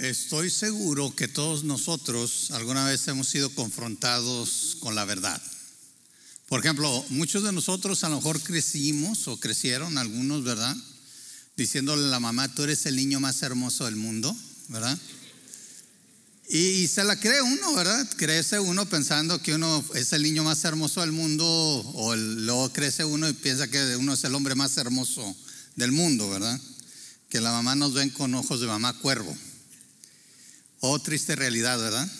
Estoy seguro que todos nosotros alguna vez hemos sido confrontados con la verdad. Por ejemplo, muchos de nosotros a lo mejor crecimos o crecieron, algunos, ¿verdad? Diciéndole a la mamá, tú eres el niño más hermoso del mundo, ¿verdad? Y, se la cree uno, ¿verdad? Crece uno pensando que uno es el niño más hermoso del mundo o luego crece uno y piensa que uno es el hombre más hermoso del mundo, ¿verdad? Que la mamá nos ven con ojos de mamá cuervo. Oh, triste realidad, ¿verdad?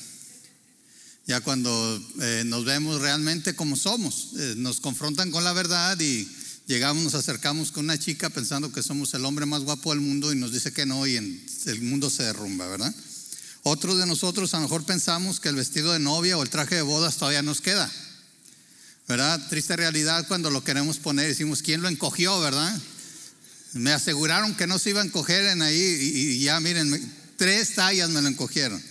Ya cuando eh, nos vemos realmente como somos, eh, nos confrontan con la verdad y llegamos, nos acercamos con una chica pensando que somos el hombre más guapo del mundo y nos dice que no y el mundo se derrumba, ¿verdad? Otros de nosotros a lo mejor pensamos que el vestido de novia o el traje de bodas todavía nos queda. ¿Verdad? Triste realidad cuando lo queremos poner, decimos, ¿quién lo encogió, verdad? Me aseguraron que no se iba a encoger en ahí y, ya miren, tres tallas me lo encogieron.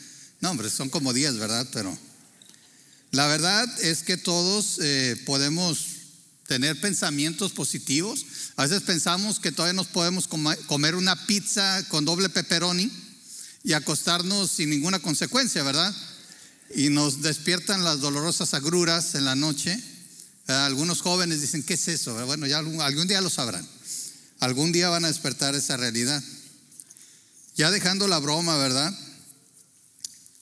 No, hombre, son como diez, ¿verdad? Pero la verdad es que todos eh, podemos tener pensamientos positivos. A veces pensamos que todavía nos podemos comer una pizza con doble pepperoni y acostarnos sin ninguna consecuencia, ¿verdad? Y nos despiertan las dolorosas agruras en la noche. Algunos jóvenes dicen, ¿qué es eso? Bueno, ya algún, día lo sabrán. Algún día van a despertar esa realidad. Ya dejando la broma, ¿verdad?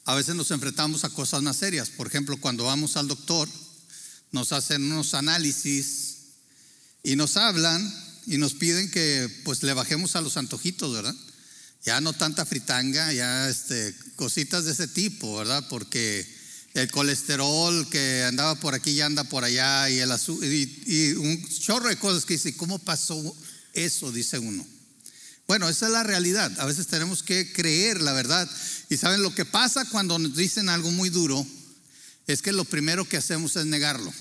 A veces nos enfrentamos a cosas más serias. Por ejemplo, cuando vamos al doctor, nos hacen unos análisis y nos hablan y nos piden que pues le bajemos a los antojitos, ¿verdad? ya no tanta fritanga, ya este, cositas de ese tipo, ¿verdad? Porque el colesterol que andaba por aquí ya anda por allá y, el y, un chorro de cosas que dice, ¿cómo pasó eso? Dice uno. Bueno, esa es la realidad. A veces tenemos que creer la verdad. Y saben lo que pasa cuando nos dicen algo muy duro es que lo primero que hacemos es negarlo.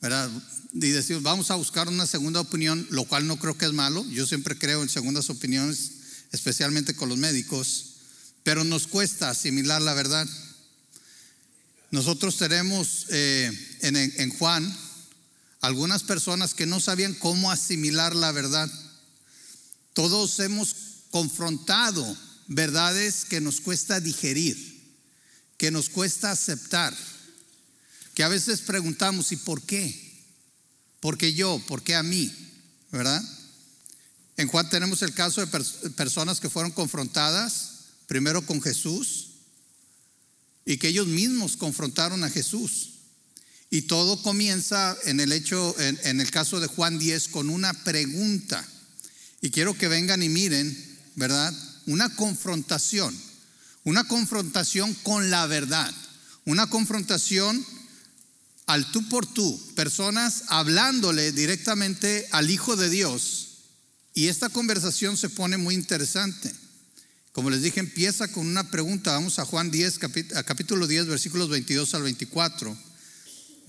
¿Verdad? Y decimos, vamos a buscar una segunda opinión, lo cual no creo que es malo. Yo siempre creo en segundas opiniones especialmente con los médicos, pero nos cuesta asimilar la verdad. Nosotros tenemos eh, en, Juan algunas personas que no sabían cómo asimilar la verdad. Todos hemos confrontado verdades que nos cuesta digerir, que nos cuesta aceptar, que a veces preguntamos, ¿y por qué? ¿Por qué yo? ¿Por qué a mí? ¿Verdad? En Juan tenemos el caso de personas que fueron confrontadas primero con Jesús y que ellos mismos confrontaron a Jesús. Y todo comienza en el hecho, en, el caso de Juan 10, con una pregunta. Y quiero que vengan y miren, ¿verdad? Una confrontación, una confrontación con la verdad, una confrontación al tú por tú, personas hablándole directamente al Hijo de Dios y esta conversación se pone muy interesante. Como les dije, empieza con una pregunta. Vamos a Juan 10, capítulo 10, versículos 22 al 24,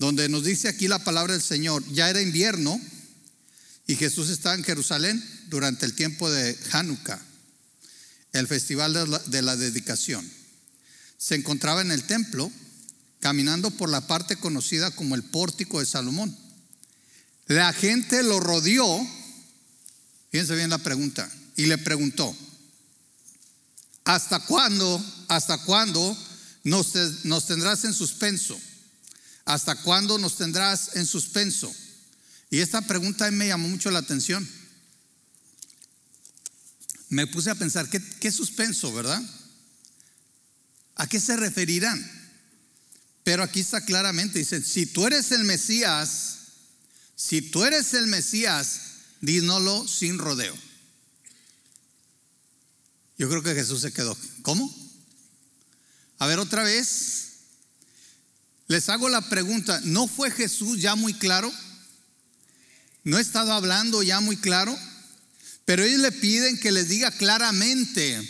donde nos dice aquí la palabra del Señor. Ya era invierno y Jesús estaba en Jerusalén durante el tiempo de Hanukkah, el festival de la, de la dedicación. Se encontraba en el templo, caminando por la parte conocida como el pórtico de Salomón. La gente lo rodeó Fíjense bien la pregunta. Y le preguntó, ¿hasta cuándo, hasta cuándo nos, nos tendrás en suspenso? ¿Hasta cuándo nos tendrás en suspenso? Y esta pregunta me llamó mucho la atención. Me puse a pensar, ¿qué, qué suspenso, verdad? ¿A qué se referirán? Pero aquí está claramente, dice, si tú eres el Mesías, si tú eres el Mesías, dínoslo sin rodeo. Yo creo que Jesús se quedó. ¿Cómo? A ver otra vez. Les hago la pregunta, ¿no fue Jesús ya muy claro? ¿No he estado hablando ya muy claro? Pero ellos le piden que les diga claramente.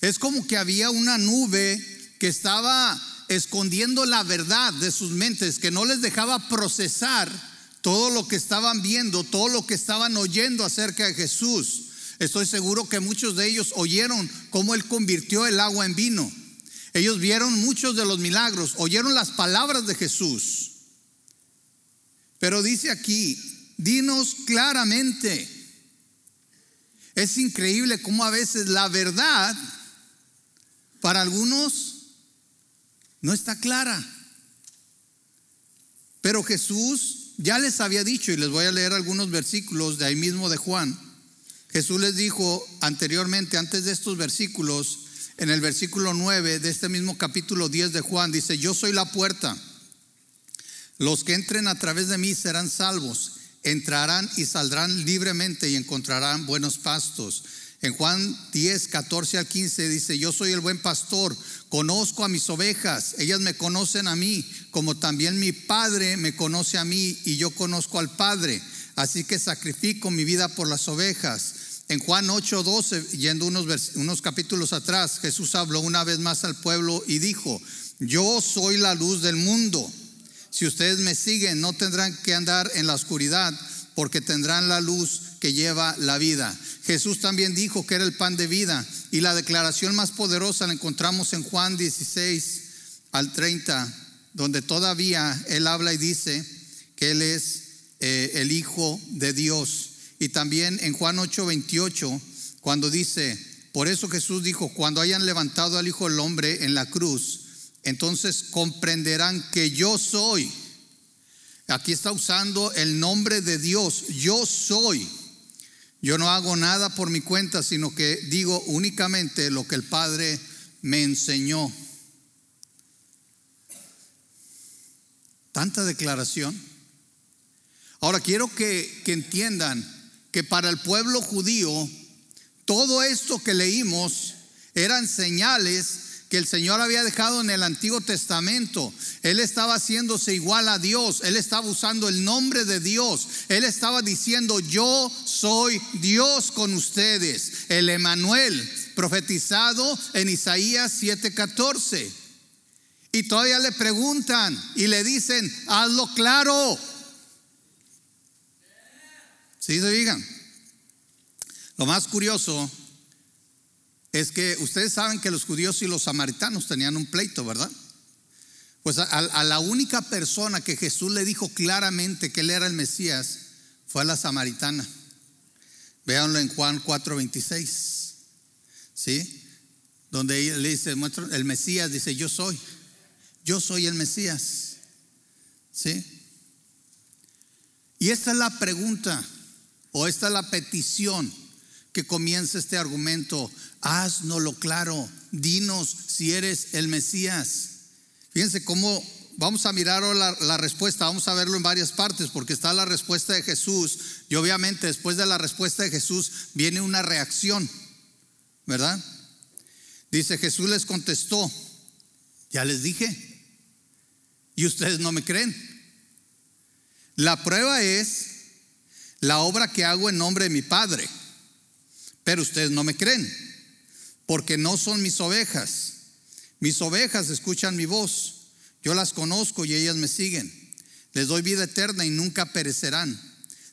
Es como que había una nube que estaba escondiendo la verdad de sus mentes, que no les dejaba procesar todo lo que estaban viendo, todo lo que estaban oyendo acerca de Jesús. Estoy seguro que muchos de ellos oyeron cómo Él convirtió el agua en vino. Ellos vieron muchos de los milagros, oyeron las palabras de Jesús. Pero dice aquí, dinos claramente. Es increíble cómo a veces la verdad Para algunos no está clara. Pero Jesús ya les había dicho, y les voy a leer algunos versículos de ahí mismo de Juan. Jesús les dijo anteriormente, antes de estos versículos, en el versículo 9 de este mismo capítulo 10 de Juan, dice, yo soy la puerta. Los que entren a través de mí serán salvos, entrarán y saldrán libremente y encontrarán buenos pastos. En Juan 10, 14 al 15 dice, yo soy el buen pastor, conozco a mis ovejas, ellas me conocen a mí, como también mi Padre me conoce a mí y yo conozco al Padre. Así que sacrifico mi vida por las ovejas. En Juan 8, 12, yendo unos, unos capítulos atrás, Jesús habló una vez más al pueblo y dijo, yo soy la luz del mundo. Si ustedes me siguen, no tendrán que andar en la oscuridad, porque tendrán la luz que lleva la vida. Jesús también dijo que era el pan de vida y la declaración más poderosa la encontramos en Juan 16 al 30, donde todavía Él habla y dice que Él es eh, el Hijo de Dios. Y también en Juan 8, 28, cuando dice, por eso Jesús dijo, cuando hayan levantado al Hijo del Hombre en la cruz, entonces comprenderán que yo soy. Aquí está usando el nombre de Dios, yo soy. Yo no hago nada por mi cuenta, sino que digo únicamente lo que el Padre me enseñó. Tanta declaración. Ahora quiero que, que entiendan que para el pueblo judío todo esto que leímos eran señales que el Señor había dejado en el Antiguo Testamento. Él estaba haciéndose igual a Dios. Él estaba usando el nombre de Dios. Él estaba diciendo, yo soy Dios con ustedes. El Emanuel, profetizado en Isaías 7:14. Y todavía le preguntan y le dicen, hazlo claro. ¿Sí se digan? Lo más curioso es que ustedes saben que los judíos y los samaritanos tenían un pleito, ¿verdad? Pues a, la única persona que Jesús le dijo claramente que él era el Mesías fue a la samaritana. Véanlo en Juan 4:26. ¿Sí? Donde le dice, el Mesías dice, yo soy. Yo soy el Mesías. ¿Sí? Y esta es la pregunta, o esta es la petición que comienza este argumento haznoslo claro, dinos si eres el Mesías. Fíjense cómo vamos a mirar la, la, respuesta, vamos a verlo en varias partes, porque está la respuesta de Jesús y obviamente después de la respuesta de Jesús viene una reacción, ¿verdad? Dice Jesús les contestó, ya les dije, y ustedes no me creen. La prueba es la obra que hago en nombre de mi Padre, pero ustedes no me creen porque no son mis ovejas. Mis ovejas escuchan mi voz, yo las conozco y ellas me siguen. Les doy vida eterna y nunca perecerán.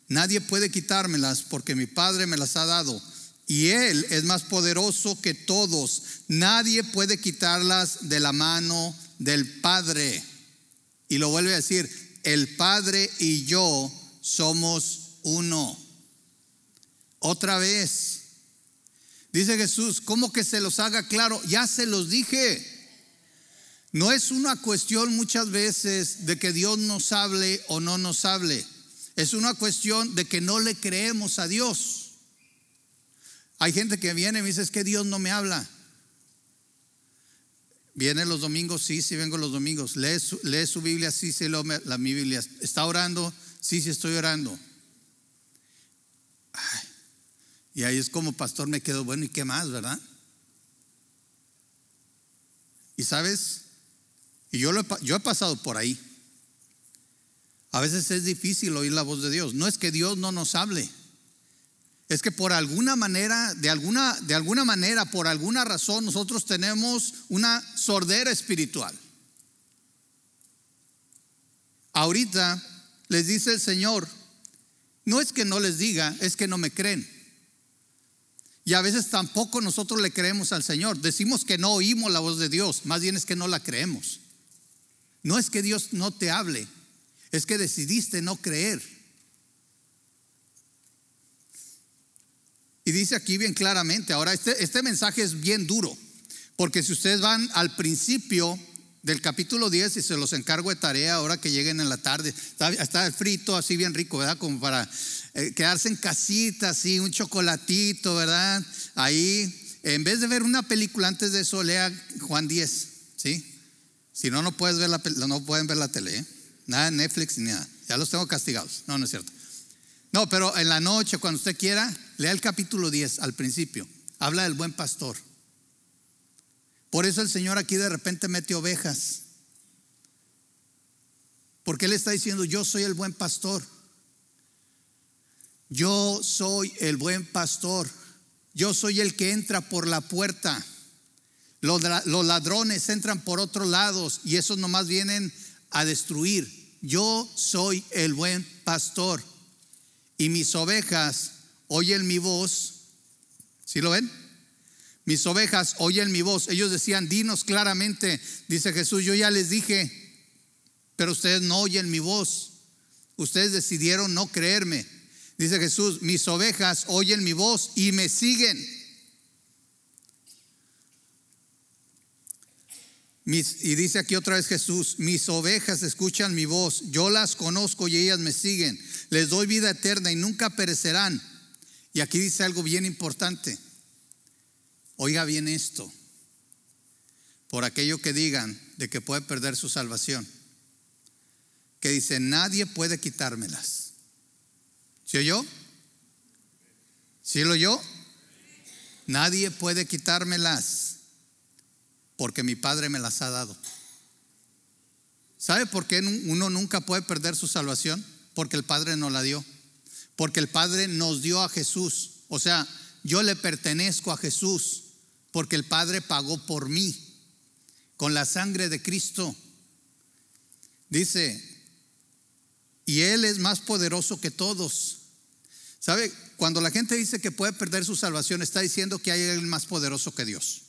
Nadie puede quitármelas porque mi Padre me las ha dado. Y Él es más poderoso que todos. Nadie puede quitarlas de la mano del Padre. Y lo vuelve a decir, el Padre y yo somos uno. Otra vez, Dice Jesús, ¿cómo que se los haga claro? Ya se los dije. No es una cuestión muchas veces de que Dios nos hable o no nos hable. Es una cuestión de que no le creemos a Dios. Hay gente que viene y me dice, es que Dios no me habla. Viene los domingos, sí, sí vengo los domingos. Lee su, Biblia, sí, sí, la, mi Biblia. ¿Está orando? Sí, sí estoy orando. Ay, y ahí es como pastor me quedo, bueno, ¿y qué más, verdad? Y sabes, y yo, yo he pasado por ahí. A veces es difícil oír la voz de Dios. No es que Dios no nos hable. Es que por alguna manera, de alguna, de alguna manera, por alguna razón, nosotros tenemos una sordera espiritual. Ahorita les dice el Señor, no es que no les diga, es que no me creen. Y a veces tampoco nosotros le creemos al Señor. Decimos que no oímos la voz de Dios, más bien es que no la creemos. No es que Dios no te hable, es que decidiste no creer. Y dice aquí bien claramente, ahora este, este mensaje es bien duro, Porque si ustedes van al principio del capítulo 10 y se los encargo de tarea ahora que lleguen en la tarde, está, frito así bien rico, ¿verdad? Como para eh, quedarse en casita, así, un chocolatito, ¿verdad? Ahí, en vez de ver una película antes de eso, lea Juan 10, ¿sí? Si no, no, puedes ver la, no pueden ver la tele, ¿eh? Nada de Netflix ni nada. Ya los tengo castigados. No, no es cierto. No, pero en la noche, cuando usted quiera, lea el capítulo 10 al principio. Habla del buen pastor. Por eso el Señor aquí de repente mete ovejas. Porque Él está diciendo, yo soy el buen pastor. Yo soy el buen pastor. Yo soy el que entra por la puerta. Los, ladrones entran por otros lados y esos nomás vienen a destruir. Yo soy el buen pastor. Y mis ovejas oyen mi voz. ¿Sí lo ven? Mis ovejas oyen mi voz. Ellos decían, dinos claramente. Dice Jesús, yo ya les dije, pero ustedes no oyen mi voz. Ustedes decidieron no creerme. Dice Jesús, mis ovejas oyen mi voz y me siguen. y dice aquí otra vez Jesús, mis ovejas escuchan mi voz, yo las conozco y ellas me siguen, les doy vida eterna y nunca perecerán. Y aquí dice algo bien importante, oiga bien esto, por aquello que digan de que puede perder su salvación, que dice, nadie puede quitármelas. ¿Sí oyó? ¿Sí lo oyó? Nadie puede quitármelas porque mi Padre me las ha dado. ¿Sabe por qué uno nunca puede perder su salvación? Porque el Padre nos la dio. Porque el Padre nos dio a Jesús. O sea, yo le pertenezco a Jesús porque el Padre pagó por mí con la sangre de Cristo. Dice, y Él es más poderoso que todos. ¿Sabe? Cuando la gente dice que puede perder su salvación, está diciendo que hay alguien más poderoso que Dios.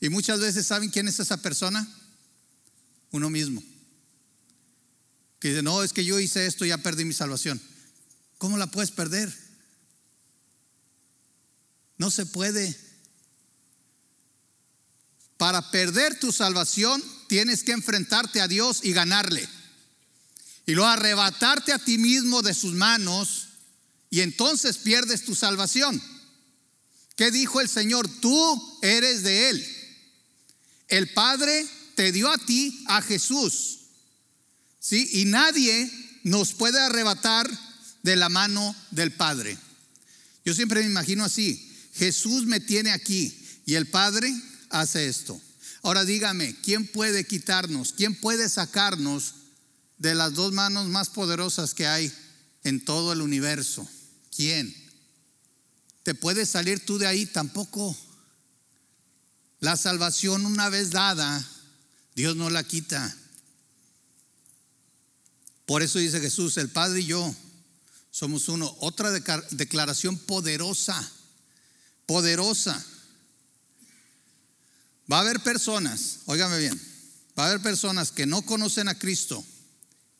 Y muchas veces, ¿saben quién es esa persona? Uno mismo. Que dice, no, es que yo hice esto y ya perdí mi salvación. ¿Cómo la puedes perder? No se puede. Para perder tu salvación tienes que enfrentarte a Dios y ganarle. Y luego arrebatarte a ti mismo de sus manos y entonces pierdes tu salvación. ¿Qué dijo el Señor? Tú eres de Él. El Padre te dio a ti a Jesús. ¿Sí? Y nadie nos puede arrebatar de la mano del Padre. Yo siempre me imagino así. Jesús me tiene aquí y el Padre hace esto. Ahora dígame, ¿quién puede quitarnos? ¿Quién puede sacarnos de las dos manos más poderosas que hay en todo el universo? ¿Quién? ¿Te puedes salir tú de ahí? Tampoco. La salvación una vez dada, Dios no la quita. Por eso dice Jesús, el Padre y yo somos uno. Otra declaración poderosa, poderosa. Va a haber personas, óigame bien, va a haber personas que no conocen a Cristo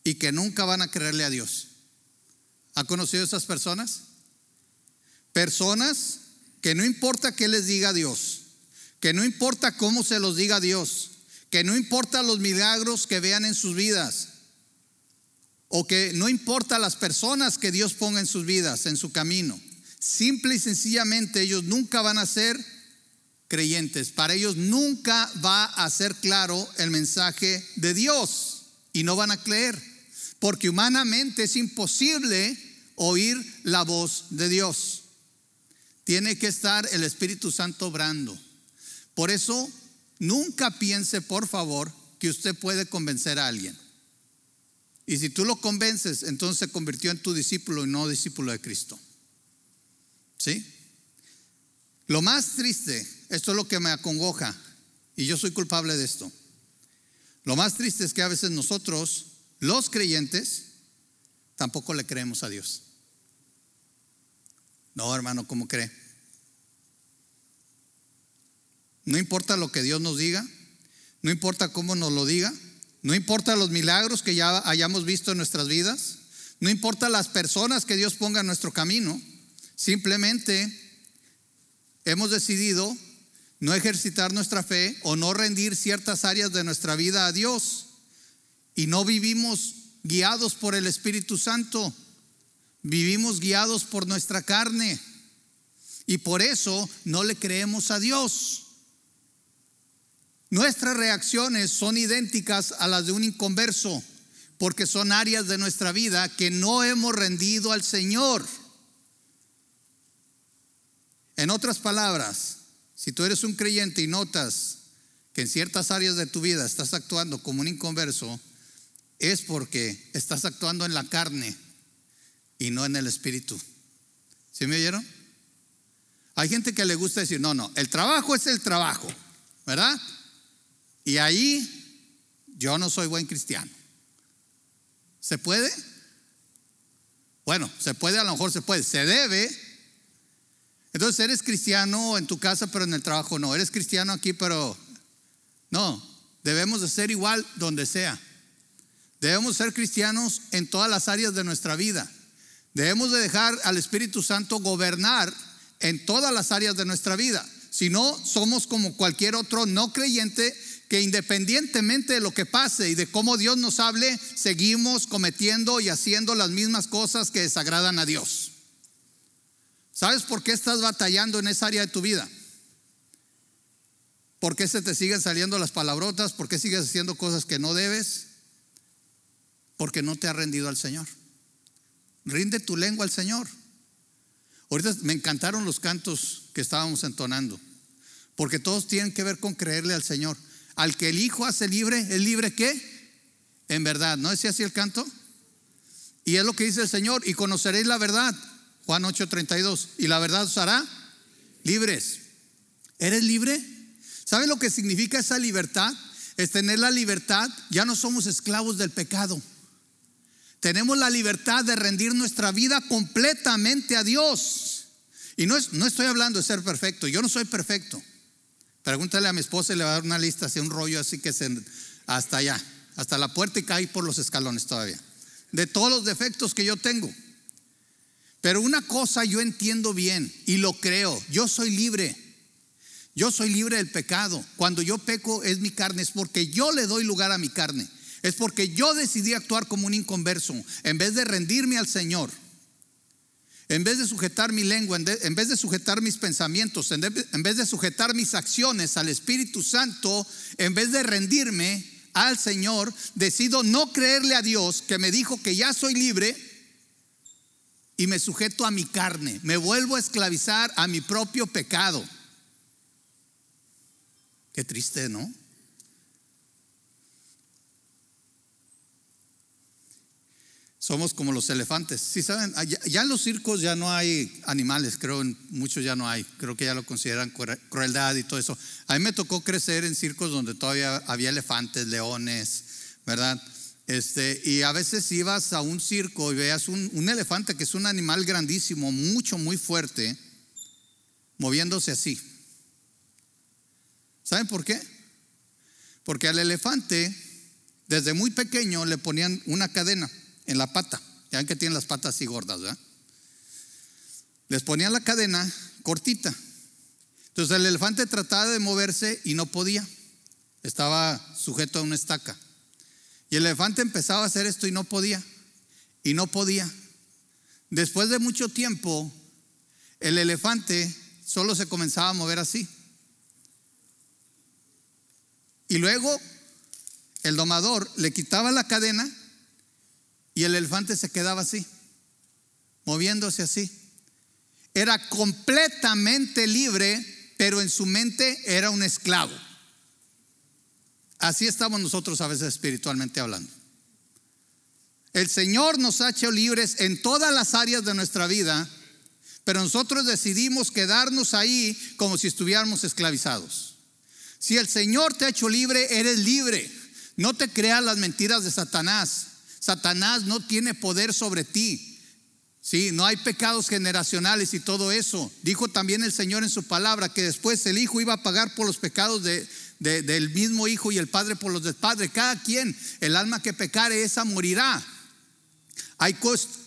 y que nunca van a creerle a Dios. ¿Ha conocido esas personas? Personas que no importa qué les diga Dios, que no importa cómo se los diga Dios, que no importa los milagros que vean en sus vidas, o que no importa las personas que Dios ponga en sus vidas, en su camino. Simple y sencillamente ellos nunca van a ser creyentes. Para ellos nunca va a ser claro el mensaje de Dios y no van a creer, porque humanamente es imposible oír la voz de Dios. Tiene que estar el Espíritu Santo obrando. Por eso, nunca piense, por favor, que usted puede convencer a alguien. Y si tú lo convences, entonces se convirtió en tu discípulo y no discípulo de Cristo. ¿Sí? Lo más triste, esto es lo que me acongoja, y yo soy culpable de esto. Lo más triste es que a veces nosotros, los creyentes, tampoco le creemos a Dios. No, hermano, ¿cómo cree? No importa lo que Dios nos diga, no importa cómo nos lo diga, no importa los milagros que ya hayamos visto en nuestras vidas, no importa las personas que Dios ponga en nuestro camino, simplemente hemos decidido no ejercitar nuestra fe o no rendir ciertas áreas de nuestra vida a Dios. Y no vivimos guiados por el Espíritu Santo, vivimos guiados por nuestra carne. Y por eso no le creemos a Dios. Nuestras reacciones son idénticas a las de un inconverso, porque son áreas de nuestra vida que no hemos rendido al Señor. En otras palabras, si tú eres un creyente y notas que en ciertas áreas de tu vida estás actuando como un inconverso, es porque estás actuando en la carne y no en el espíritu. ¿Sí me oyeron? Hay gente que le gusta decir, no, no, el trabajo es el trabajo, ¿verdad? Y ahí yo no soy buen cristiano. ¿Se puede? Bueno, se puede, a lo mejor se puede, se debe. Entonces eres cristiano en tu casa, pero en el trabajo no. Eres cristiano aquí, pero no. Debemos de ser igual donde sea. Debemos ser cristianos en todas las áreas de nuestra vida. Debemos de dejar al Espíritu Santo gobernar en todas las áreas de nuestra vida. Si no, somos como cualquier otro no creyente que independientemente de lo que pase y de cómo Dios nos hable, seguimos cometiendo y haciendo las mismas cosas que desagradan a Dios. ¿Sabes por qué estás batallando en esa área de tu vida? ¿Por qué se te siguen saliendo las palabrotas? ¿Por qué sigues haciendo cosas que no debes? Porque no te ha rendido al Señor. Rinde tu lengua al Señor. Ahorita me encantaron los cantos que estábamos entonando, porque todos tienen que ver con creerle al Señor. Al que el Hijo hace libre, ¿es libre qué? En verdad, ¿no decía así el canto? Y es lo que dice el Señor, y conoceréis la verdad, Juan 8:32, y la verdad os hará libres. ¿Eres libre? ¿Sabes lo que significa esa libertad? Es tener la libertad, ya no somos esclavos del pecado. Tenemos la libertad de rendir nuestra vida completamente a Dios. Y no, es, no estoy hablando de ser perfecto, yo no soy perfecto. Pregúntale a mi esposa y le va a dar una lista, así un rollo así que hasta allá, hasta la puerta y cae por los escalones todavía. De todos los defectos que yo tengo. Pero una cosa yo entiendo bien y lo creo, yo soy libre. Yo soy libre del pecado. Cuando yo peco es mi carne, es porque yo le doy lugar a mi carne. Es porque yo decidí actuar como un inconverso en vez de rendirme al Señor. En vez de sujetar mi lengua, en vez de sujetar mis pensamientos, en vez de sujetar mis acciones al Espíritu Santo, en vez de rendirme al Señor, decido no creerle a Dios que me dijo que ya soy libre y me sujeto a mi carne. Me vuelvo a esclavizar a mi propio pecado. Qué triste, ¿no? Somos como los elefantes. Si saben, ya, en los circos ya no hay animales, creo en muchos ya no hay. Creo que ya lo consideran crueldad y todo eso. A mí me tocó crecer en circos donde todavía había elefantes, leones, ¿verdad? Este, y a veces ibas a un circo y veas un, un elefante que es un animal grandísimo, mucho, muy fuerte, moviéndose así. ¿Saben por qué? Porque al elefante, desde muy pequeño, le ponían una cadena en la pata. Ya ven que tienen las patas así gordas. Les ponían la cadena cortita. Entonces el elefante trataba de moverse y no podía. Estaba sujeto a una estaca. Y el elefante empezaba a hacer esto y no podía. Y no podía. Después de mucho tiempo, el elefante solo se comenzaba a mover así. Y luego el domador le quitaba la cadena y el elefante se quedaba así, moviéndose así. Era completamente libre, pero en su mente era un esclavo. Así estamos nosotros a veces espiritualmente hablando. El Señor nos ha hecho libres en todas las áreas de nuestra vida, pero nosotros decidimos quedarnos ahí como si estuviéramos esclavizados. Si el Señor te ha hecho libre, eres libre. No te creas las mentiras de Satanás. Satanás no tiene poder sobre ti. Sí, no hay pecados generacionales y todo eso. Dijo también el Señor en su palabra que después el Hijo iba a pagar por los pecados de, del mismo Hijo y el Padre por los del Padre. Cada quien, el alma que pecare, esa morirá. Hay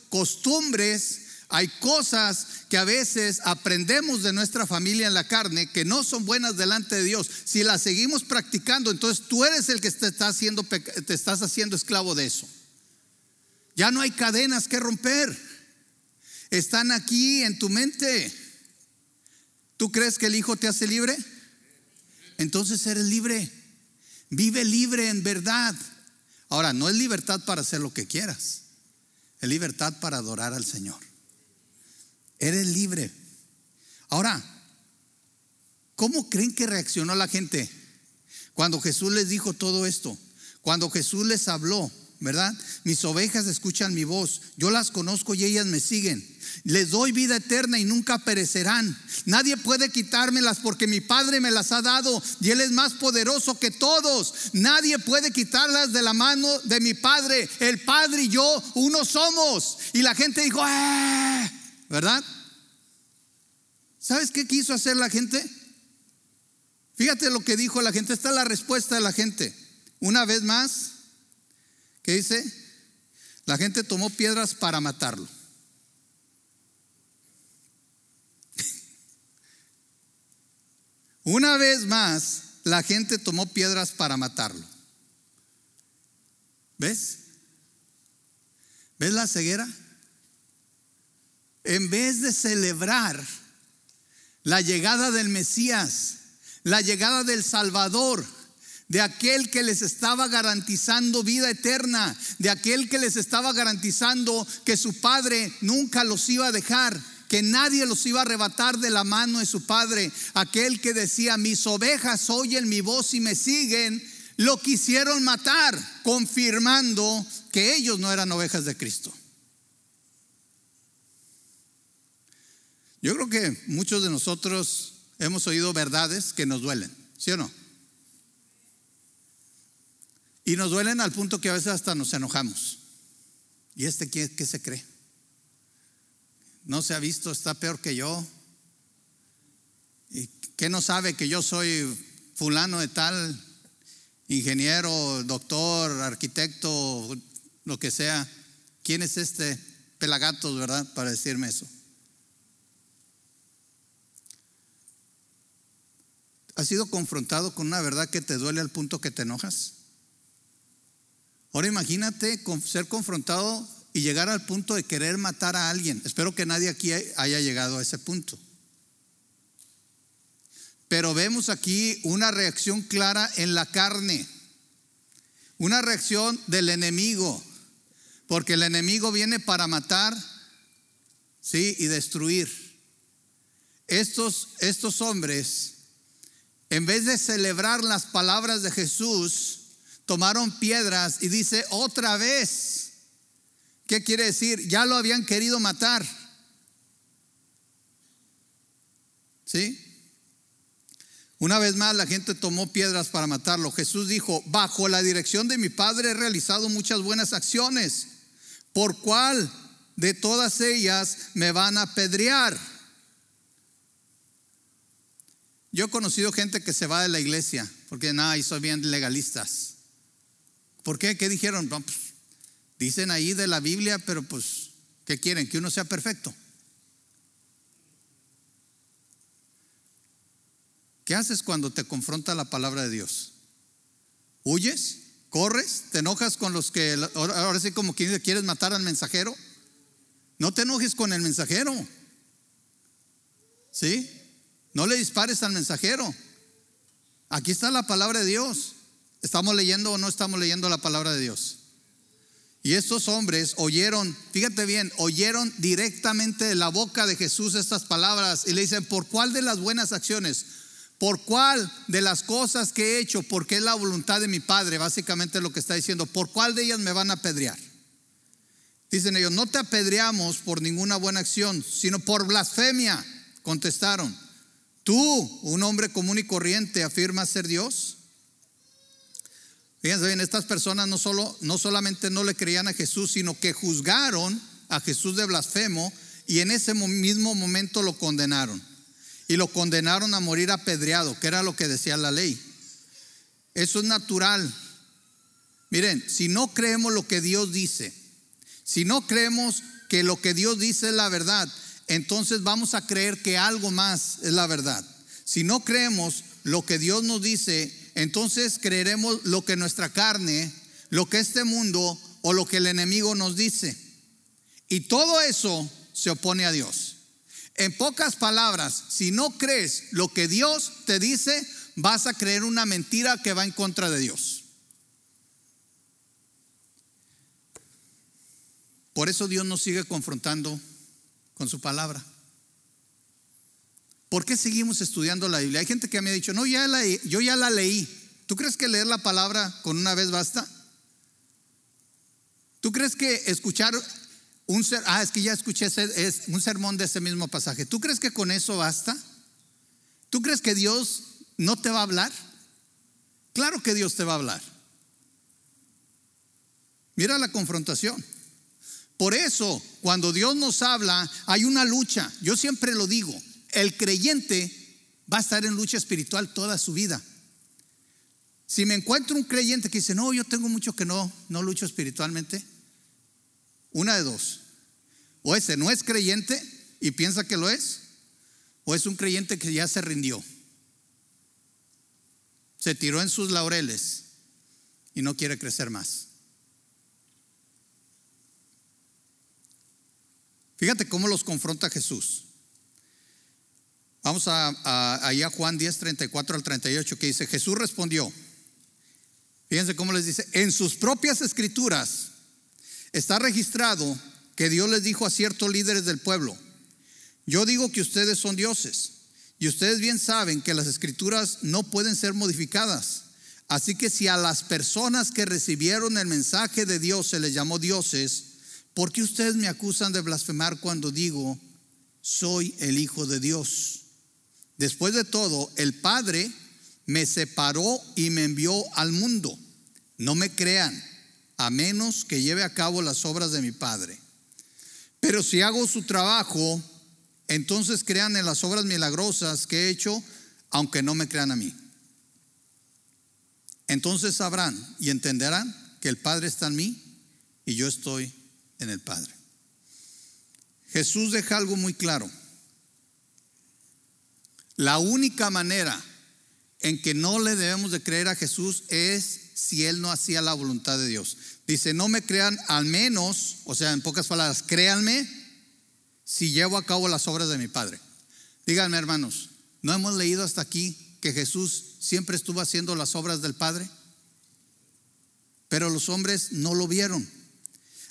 costumbres, hay cosas que a veces aprendemos de nuestra familia en la carne que no son buenas delante de Dios. Si las seguimos practicando, entonces tú eres el que te, haciendo, te estás haciendo esclavo de eso. Ya no hay cadenas que romper. Están aquí en tu mente. ¿Tú crees que el Hijo te hace libre? Entonces eres libre. Vive libre en verdad. Ahora, no es libertad para hacer lo que quieras. Es libertad para adorar al Señor. Eres libre. Ahora, ¿cómo creen que reaccionó la gente cuando Jesús les dijo todo esto? Cuando Jesús les habló, ¿verdad? Mis ovejas escuchan mi voz, yo las conozco y ellas me siguen. Les doy vida eterna y nunca perecerán. Nadie puede quitármelas porque mi Padre me las ha dado y Él es más poderoso que todos. Nadie puede quitarlas de la mano de mi Padre. El Padre y yo uno somos. Y la gente dijo, ¡Ah! ¿verdad? ¿Sabes qué quiso hacer la gente? Fíjate lo que dijo la gente. Esta es la respuesta de la gente. Una vez más, ¿qué dice? La gente tomó piedras para matarlo. Una vez más, la gente tomó piedras para matarlo. ¿Ves? ¿Ves la ceguera? En vez de celebrar la llegada del Mesías, la llegada del Salvador, de aquel que les estaba garantizando vida eterna, de aquel que les estaba garantizando que su Padre nunca los iba a dejar que nadie los iba a arrebatar de la mano de su padre. Aquel que decía, mis ovejas oyen mi voz y me siguen, lo quisieron matar, confirmando que ellos no eran ovejas de Cristo. Yo creo que muchos de nosotros hemos oído verdades que nos duelen, ¿sí o no? Y nos duelen al punto que a veces hasta nos enojamos. ¿Y este qué, qué se cree? no se ha visto, está peor que yo. ¿Y qué no sabe que yo soy fulano de tal, ingeniero, doctor, arquitecto, lo que sea? ¿Quién es este pelagatos, verdad, para decirme eso? ¿Has sido confrontado con una verdad que te duele al punto que te enojas? Ahora imagínate ser confrontado y llegar al punto de querer matar a alguien. Espero que nadie aquí haya llegado a ese punto. Pero vemos aquí una reacción clara en la carne, una reacción del enemigo, porque el enemigo viene para matar, sí, y destruir. Estos, estos hombres, en vez de celebrar las palabras de Jesús, tomaron piedras y dice otra vez, ¿Qué quiere decir? Ya lo habían querido matar. ¿Sí? Una vez más la gente tomó piedras para matarlo. Jesús dijo, bajo la dirección de mi Padre he realizado muchas buenas acciones. ¿Por cuál de todas ellas me van a apedrear? Yo he conocido gente que se va de la iglesia porque nada, y son bien legalistas. ¿Por qué? ¿Qué dijeron? pues, Dicen ahí de la Biblia, pero pues, ¿qué quieren? Que uno sea perfecto. ¿Qué haces cuando te confronta la palabra de Dios? ¿Huyes? ¿Corres? ¿Te enojas con los que ahora sí como que quieres matar al mensajero? No te enojes con el mensajero. ¿Sí? No le dispares al mensajero. Aquí está la palabra de Dios. ¿Estamos leyendo o no estamos leyendo la palabra de Dios? Y estos hombres oyeron, fíjate bien, oyeron directamente de la boca de Jesús estas palabras y le dicen, ¿por cuál de las buenas acciones? ¿Por cuál de las cosas que he hecho? Porque es la voluntad de mi Padre, básicamente lo que está diciendo. ¿Por cuál de ellas me van a apedrear? Dicen ellos, no te apedreamos por ninguna buena acción, sino por blasfemia. Contestaron, tú, un hombre común y corriente, afirmas ser Dios. Fíjense bien, estas personas no, solo, no solamente no le creían a Jesús, sino que juzgaron a Jesús de blasfemo y en ese mismo momento lo condenaron. Y lo condenaron a morir apedreado, que era lo que decía la ley. Eso es natural. Miren, si no creemos lo que Dios dice, si no creemos que lo que Dios dice es la verdad, entonces vamos a creer que algo más es la verdad. Si no creemos lo que Dios nos dice, entonces creeremos lo que nuestra carne, lo que este mundo o lo que el enemigo nos dice. Y todo eso se opone a Dios. En pocas palabras, si no crees lo que Dios te dice, vas a creer una mentira que va en contra de Dios. Por eso Dios nos sigue confrontando con su palabra. ¿Por qué seguimos estudiando la Biblia? Hay gente que me ha dicho, no, ya yo ya la leí. ¿Tú crees que leer la palabra con una vez basta? ¿Tú crees que escuchar un ser, ah, es que ya escuché es un sermón de ese mismo pasaje. ¿Tú crees que con eso basta? ¿Tú crees que Dios no te va a hablar? Claro que Dios te va a hablar. Mira la confrontación. Por eso, cuando Dios nos habla, hay una lucha. Yo siempre lo digo, el creyente va a estar en lucha espiritual toda su vida. Si me encuentro un creyente que dice, no, yo tengo mucho que no, no lucho espiritualmente, una de dos. O ese no es creyente y piensa que lo es, o es un creyente que ya se rindió. Se tiró en sus laureles y no quiere crecer más. Fíjate cómo los confronta Jesús. Vamos a, a, Juan 10, 34 al 38 que dice, Jesús respondió, fíjense cómo les dice, en sus propias escrituras está registrado que Dios les dijo a ciertos líderes del pueblo, yo digo que ustedes son dioses y ustedes bien saben que las escrituras no pueden ser modificadas. Así que si a las personas que recibieron el mensaje de Dios se les llamó dioses, ¿Por qué ustedes me acusan de blasfemar cuando digo, soy el Hijo de Dios? Después de todo, el Padre me separó y me envió al mundo. No me crean, a menos que lleve a cabo las obras de mi Padre. Pero si hago su trabajo, entonces crean en las obras milagrosas que he hecho, aunque no me crean a mí. Entonces sabrán y entenderán que el Padre está en mí y yo estoy en el Padre. Jesús deja algo muy claro. La única manera en que no le debemos de creer a Jesús es si Él no hacía la voluntad de Dios. Dice, no me crean al menos, o sea, en pocas palabras, créanme si llevo a cabo las obras de mi Padre. Díganme hermanos, ¿no hemos leído hasta aquí que Jesús siempre estuvo haciendo las obras del Padre? Pero los hombres no lo vieron.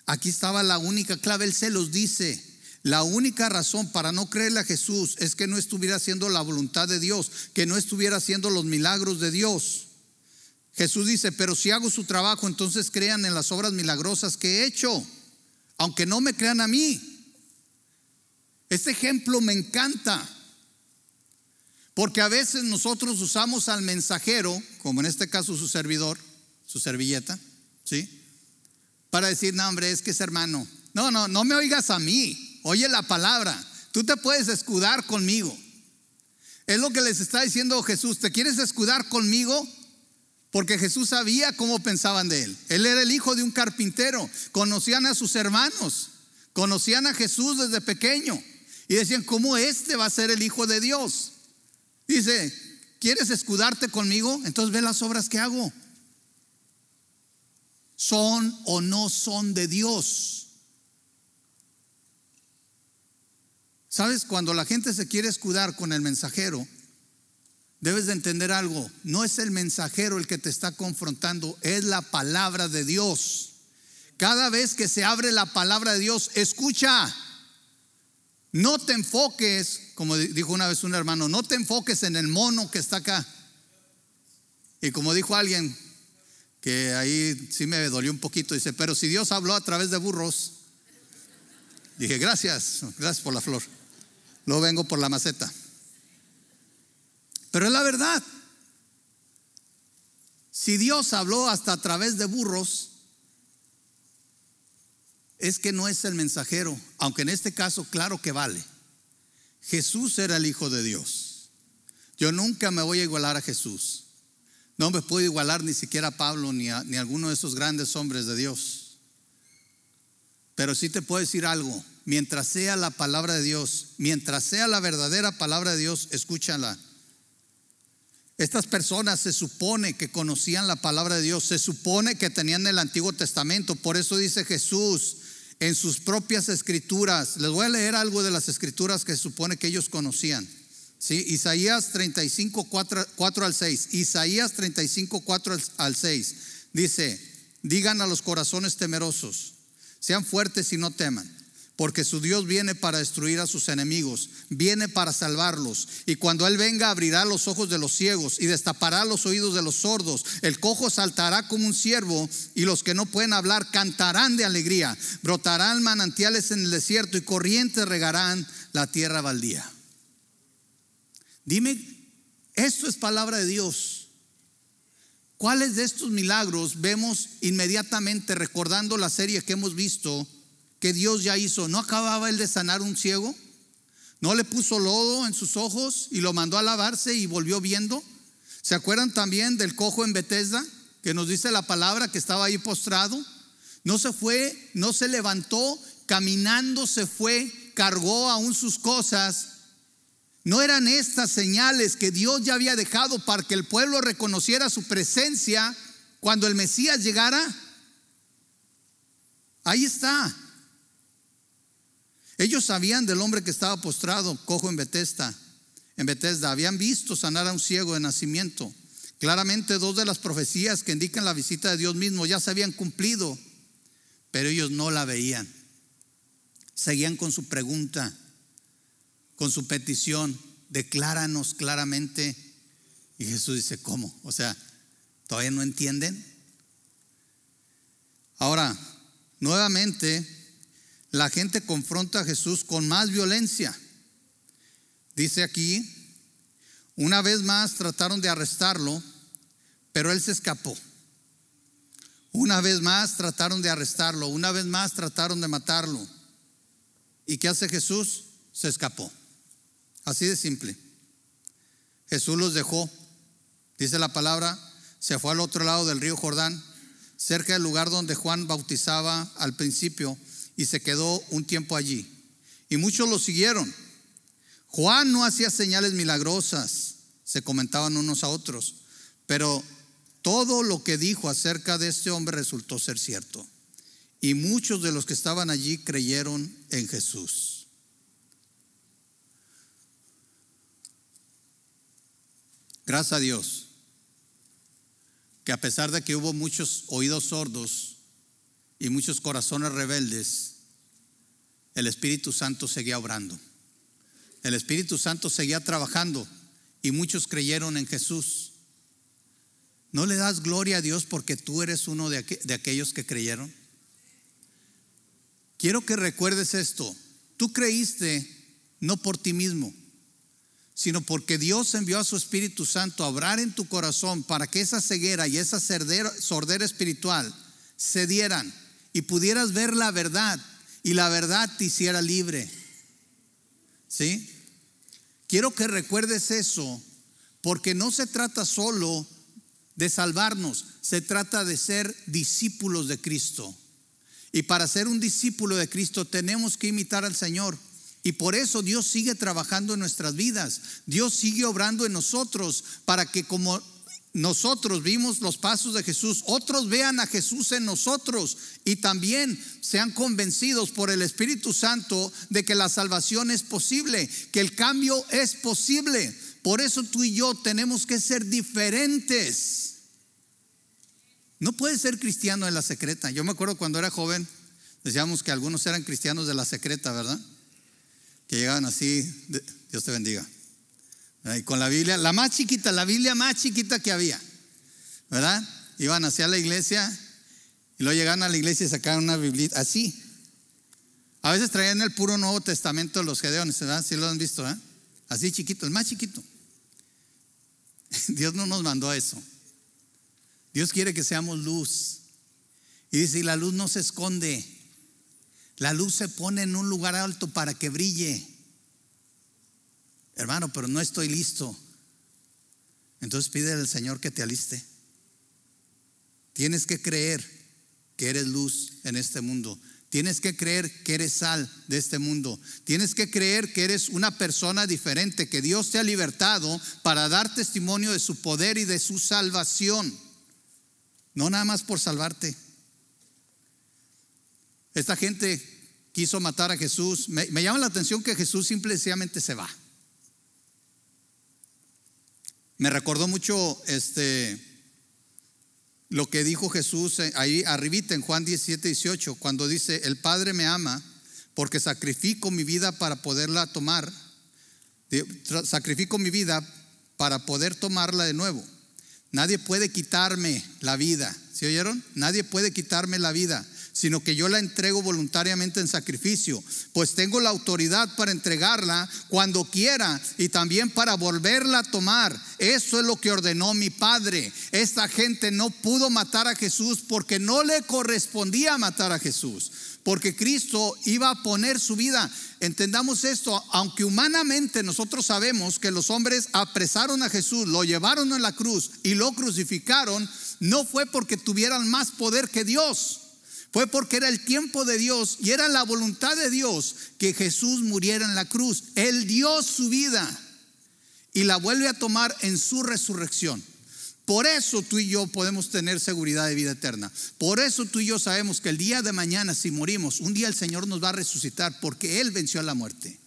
Aquí estaba la única clave, Él se los dice. La única razón para no creerle a Jesús es que no estuviera haciendo la voluntad de Dios, que no estuviera haciendo los milagros de Dios. Jesús dice, pero si hago su trabajo, entonces crean en las obras milagrosas que he hecho, aunque no me crean a mí. Este ejemplo me encanta, porque a veces nosotros usamos al mensajero, como en este caso su servidor, su servilleta, ¿sí? para decir, no, hombre, es que es hermano. No, no, no me oigas a mí, oye la palabra. Tú te puedes escudar conmigo. Es lo que les está diciendo Jesús. ¿Te quieres escudar conmigo? Porque Jesús sabía cómo pensaban de él. Él era el hijo de un carpintero. Conocían a sus hermanos. Conocían a Jesús desde pequeño. Y decían, ¿cómo este va a ser el hijo de Dios? Dice, ¿quieres escudarte conmigo? Entonces ve las obras que hago son o no son de Dios. ¿Sabes? Cuando la gente se quiere escudar con el mensajero, debes de entender algo. No es el mensajero el que te está confrontando, es la palabra de Dios. Cada vez que se abre la palabra de Dios, escucha. No te enfoques, como dijo una vez un hermano, no te enfoques en el mono que está acá. Y como dijo alguien, que ahí sí me dolió un poquito. Dice, pero si Dios habló a través de burros, dije, gracias, gracias por la flor. Luego vengo por la maceta. Pero es la verdad. Si Dios habló hasta a través de burros, es que no es el mensajero, aunque en este caso claro que vale. Jesús era el Hijo de Dios. Yo nunca me voy a igualar a Jesús. No me puedo igualar ni siquiera a Pablo ni a, ni alguno de esos grandes hombres de Dios. Pero sí te puedo decir algo, mientras sea la palabra de Dios, mientras sea la verdadera palabra de Dios, escúchala. Estas personas se supone que conocían la palabra de Dios, se supone que tenían el Antiguo Testamento, por eso dice Jesús en sus propias escrituras, les voy a leer algo de las escrituras que se supone que ellos conocían. ¿Sí? Isaías 35, 4, 4 al 6. Isaías 35, 4 al 6. Dice, digan a los corazones temerosos, sean fuertes y no teman porque su Dios viene para destruir a sus enemigos, viene para salvarlos. Y cuando Él venga abrirá los ojos de los ciegos y destapará los oídos de los sordos. El cojo saltará como un ciervo y los que no pueden hablar cantarán de alegría. Brotarán manantiales en el desierto y corrientes regarán la tierra baldía. Dime, esto es palabra de Dios. ¿Cuáles de estos milagros vemos inmediatamente recordando la serie que hemos visto? que Dios ya hizo. ¿No acababa él de sanar un ciego? ¿No le puso lodo en sus ojos y lo mandó a lavarse y volvió viendo? ¿Se acuerdan también del cojo en Bethesda que nos dice la palabra que estaba ahí postrado? No se fue, no se levantó, caminando se fue, cargó aún sus cosas. No eran estas señales que Dios ya había dejado para que el pueblo reconociera su presencia cuando el Mesías llegara. Ahí está. Ellos sabían del hombre que estaba postrado, cojo en Bethesda. En Bethesda habían visto sanar a un ciego de nacimiento. Claramente dos de las profecías que indican la visita de Dios mismo ya se habían cumplido, pero ellos no la veían. Seguían con su pregunta, con su petición, decláranos claramente. Y Jesús dice, ¿cómo? O sea, ¿todavía no entienden? Ahora, nuevamente, la gente confronta a Jesús con más violencia. Dice aquí, una vez más trataron de arrestarlo, pero él se escapó. Una vez más trataron de arrestarlo, una vez más trataron de matarlo. ¿Y qué hace Jesús? Se escapó. Así de simple. Jesús los dejó, dice la palabra, se fue al otro lado del río Jordán, cerca del lugar donde Juan bautizaba al principio y se quedó un tiempo allí. Y muchos lo siguieron. Juan no hacía señales milagrosas, se comentaban unos a otros, pero todo lo que dijo acerca de este hombre resultó ser cierto. Y muchos de los que estaban allí creyeron en Jesús. Gracias a Dios, que a pesar de que hubo muchos oídos sordos, y muchos corazones rebeldes, el Espíritu Santo seguía obrando. El Espíritu Santo seguía trabajando y muchos creyeron en Jesús. ¿No le das gloria a Dios porque tú eres uno de, de aquellos que creyeron? Quiero que recuerdes esto. Tú creíste no por ti mismo, sino porque Dios envió a su Espíritu Santo a obrar en tu corazón para que esa ceguera y esa sordera espiritual se dieran y pudieras ver la verdad y la verdad te hiciera libre. ¿Sí? Quiero que recuerdes eso porque no se trata solo de salvarnos, se trata de ser discípulos de Cristo. Y para ser un discípulo de Cristo tenemos que imitar al Señor. Y por eso Dios sigue trabajando en nuestras vidas. Dios sigue obrando en nosotros para que como nosotros vimos los pasos de Jesús, otros vean a Jesús en nosotros y también sean convencidos por el Espíritu Santo de que la salvación es posible, que el cambio es posible. Por eso tú y yo tenemos que ser diferentes. No puedes ser cristiano en la secreta. Yo me acuerdo cuando era joven, decíamos que algunos eran cristianos de la secreta, ¿verdad? Llegaban así, Dios te bendiga. Y con la Biblia, la más chiquita, la Biblia más chiquita que había, ¿verdad? Iban hacia la iglesia y luego llegaban a la iglesia y sacaban una Biblia así. A veces traían el puro Nuevo Testamento de los Gedeones, ¿verdad? Si lo han visto, ¿eh? Así chiquito, el más chiquito. Dios no nos mandó eso. Dios quiere que seamos luz. Y dice, y la luz no se esconde. La luz se pone en un lugar alto para que brille. Hermano, pero no estoy listo. Entonces pide al Señor que te aliste. Tienes que creer que eres luz en este mundo. Tienes que creer que eres sal de este mundo. Tienes que creer que eres una persona diferente, que Dios te ha libertado para dar testimonio de su poder y de su salvación. No nada más por salvarte. Esta gente quiso matar a Jesús. Me, llama la atención que Jesús simplemente se va. Me recordó mucho este lo que dijo Jesús ahí arribita en Juan 17, 18, cuando dice, el Padre me ama porque sacrifico mi vida para poderla tomar, sacrifico mi vida para poder tomarla de nuevo. Nadie puede quitarme la vida, ¿se oyeron? Nadie puede quitarme la vida sino que yo la entrego voluntariamente en sacrificio, pues tengo la autoridad para entregarla cuando quiera y también para volverla a tomar. Eso es lo que ordenó mi Padre. Esta gente no pudo matar a Jesús porque no le correspondía matar a Jesús, porque Cristo iba a poner su vida. Entendamos esto, aunque humanamente nosotros sabemos que los hombres apresaron a Jesús, lo llevaron a la cruz y lo crucificaron, no fue porque tuvieran más poder que Dios fue porque era el tiempo de Dios y era la voluntad de Dios que Jesús muriera en la cruz. Él dio su vida y la vuelve a tomar en su resurrección. Por eso tú y yo podemos tener seguridad de vida eterna. Por eso tú y yo sabemos que el día de mañana, si morimos, un día el Señor nos va a resucitar porque Él venció a la muerte.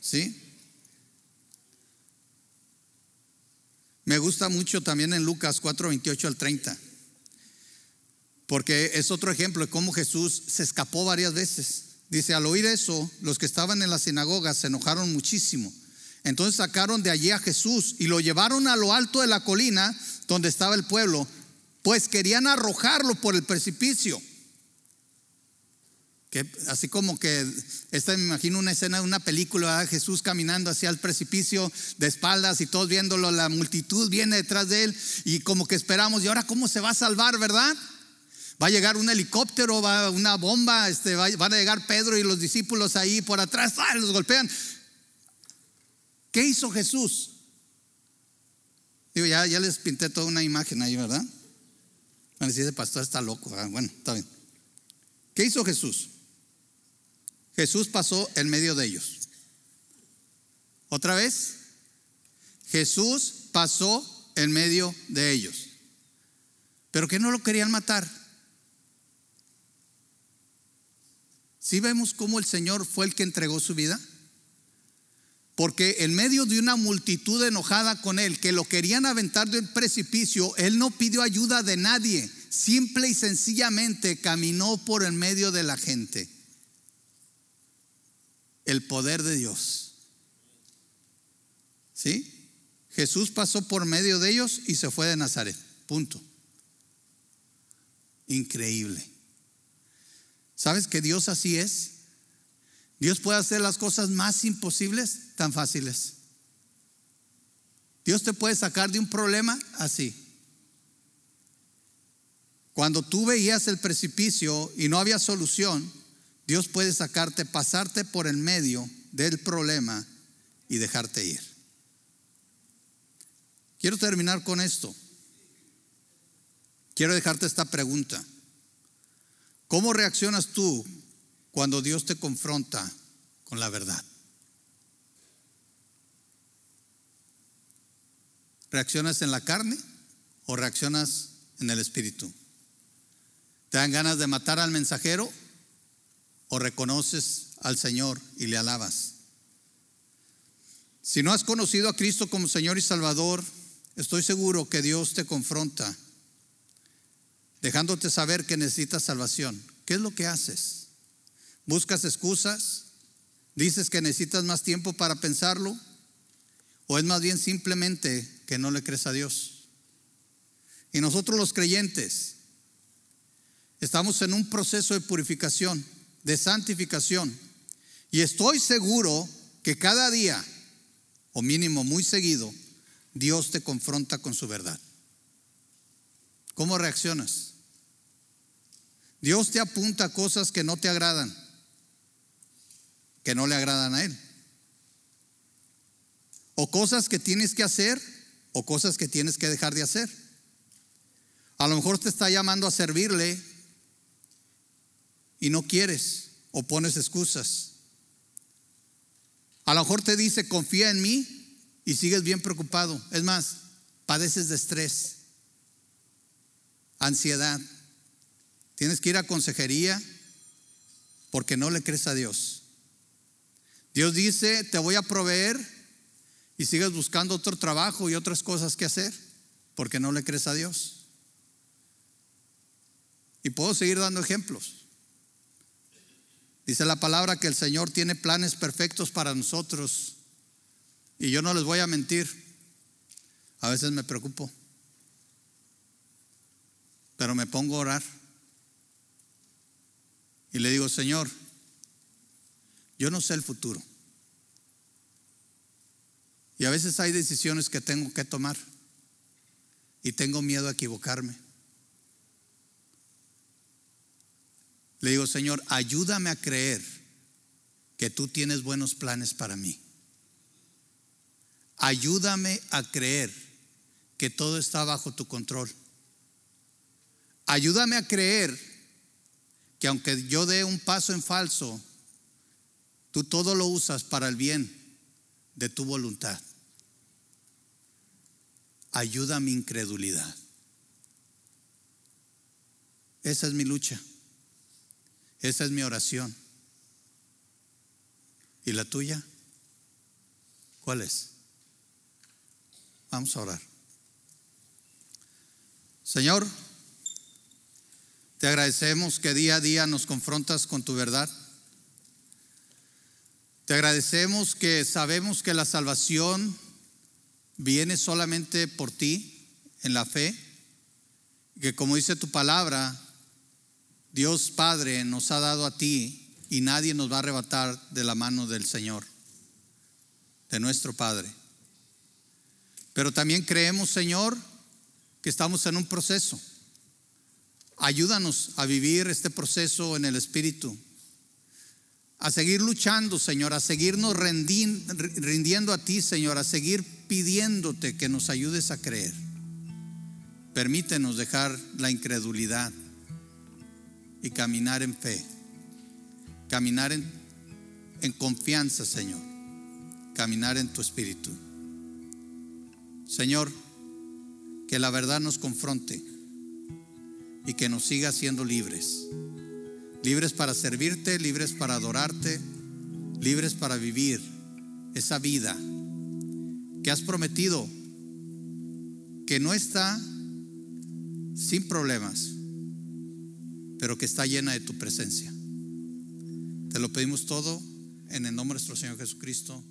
¿Sí? Me gusta mucho también en Lucas 4, 28 al 30. Porque es otro ejemplo de cómo Jesús se escapó varias veces. Dice, al oír eso, los que estaban en la sinagoga se enojaron muchísimo. Entonces sacaron de allí a Jesús y lo llevaron a lo alto de la colina donde estaba el pueblo, pues querían arrojarlo por el precipicio. Así como que, esta me imagino una escena de una película, Jesús caminando hacia el precipicio de espaldas y todos viéndolo, la multitud viene detrás de él y como que esperamos, ¿y ahora cómo se va a salvar, verdad? Va a llegar un helicóptero, va una bomba, este, van a llegar Pedro y los discípulos ahí por atrás, ¡ah! los golpean. ¿Qué hizo Jesús? Digo, ya, les pinté toda una imagen ahí, ¿verdad? Bueno, si ese pastor está loco, bueno, está bien. ¿Qué hizo Jesús? Jesús pasó en medio de ellos. ¿Otra vez? Jesús pasó en medio de ellos. Pero que no lo querían matar. Si vemos cómo el Señor fue el que entregó su vida? Porque en medio de una multitud enojada con él, que lo querían aventar del precipicio, él no pidió ayuda de nadie. Simple y sencillamente caminó por el medio de la gente. El poder de Dios. ¿Sí? Jesús pasó por medio de ellos y se fue de Nazaret. Punto. Increíble. ¿Sabes que Dios así es? Dios puede hacer las cosas más imposibles tan fáciles. Dios te puede sacar de un problema así. Cuando tú veías el precipicio y no había solución, Dios puede sacarte, pasarte por el medio del problema y dejarte ir. Quiero terminar con esto. Quiero dejarte esta pregunta. ¿Cómo reaccionas tú cuando Dios te confronta con la verdad? ¿Reaccionas en la carne o reaccionas en el espíritu? ¿Te dan ganas de matar al mensajero o reconoces al Señor y le alabas? Si no has conocido a Cristo como Señor y Salvador, estoy seguro que Dios te confronta dejándote saber que necesitas salvación. ¿Qué es lo que haces? ¿Buscas excusas? ¿Dices que necesitas más tiempo para pensarlo? ¿O es más bien simplemente que no le crees a Dios? Y nosotros los creyentes estamos en un proceso de purificación, de santificación. Y estoy seguro que cada día, o mínimo muy seguido, Dios te confronta con su verdad. ¿Cómo reaccionas? Dios te apunta cosas que no te agradan, que no le agradan a Él. O cosas que tienes que hacer o cosas que tienes que dejar de hacer. A lo mejor te está llamando a servirle y no quieres o pones excusas. A lo mejor te dice, confía en mí y sigues bien preocupado. Es más, padeces de estrés, ansiedad. Tienes que ir a consejería porque no le crees a Dios. Dios dice, te voy a proveer y sigues buscando otro trabajo y otras cosas que hacer porque no le crees a Dios. Y puedo seguir dando ejemplos. Dice la palabra que el Señor tiene planes perfectos para nosotros. Y yo no les voy a mentir. A veces me preocupo. Pero me pongo a orar. Y le digo, Señor, yo no sé el futuro. Y a veces hay decisiones que tengo que tomar. Y tengo miedo a equivocarme. Le digo, Señor, ayúdame a creer que tú tienes buenos planes para mí. Ayúdame a creer que todo está bajo tu control. Ayúdame a creer que aunque yo dé un paso en falso, tú todo lo usas para el bien de tu voluntad. Ayuda a mi incredulidad. Esa es mi lucha. Esa es mi oración. ¿Y la tuya? ¿Cuál es? Vamos a orar. Señor, te agradecemos que día a día nos confrontas con tu verdad. Te agradecemos que sabemos que la salvación viene solamente por ti en la fe, que como dice tu palabra, Dios Padre nos ha dado a ti y nadie nos va a arrebatar de la mano del Señor, de nuestro Padre. Pero también creemos, Señor, que estamos en un proceso. Ayúdanos a vivir este proceso en el Espíritu, a seguir luchando, Señor, a seguirnos rindiendo a ti, Señor, a seguir pidiéndote que nos ayudes a creer. Permítenos dejar la incredulidad y caminar en fe, caminar en, confianza, Señor, caminar en tu espíritu. Señor, que la verdad nos confronte y que nos siga siendo libres. Libres para servirte, libres para adorarte, libres para vivir esa vida que has prometido, que no está sin problemas, pero que está llena de tu presencia. Te lo pedimos todo en el nombre de nuestro Señor Jesucristo.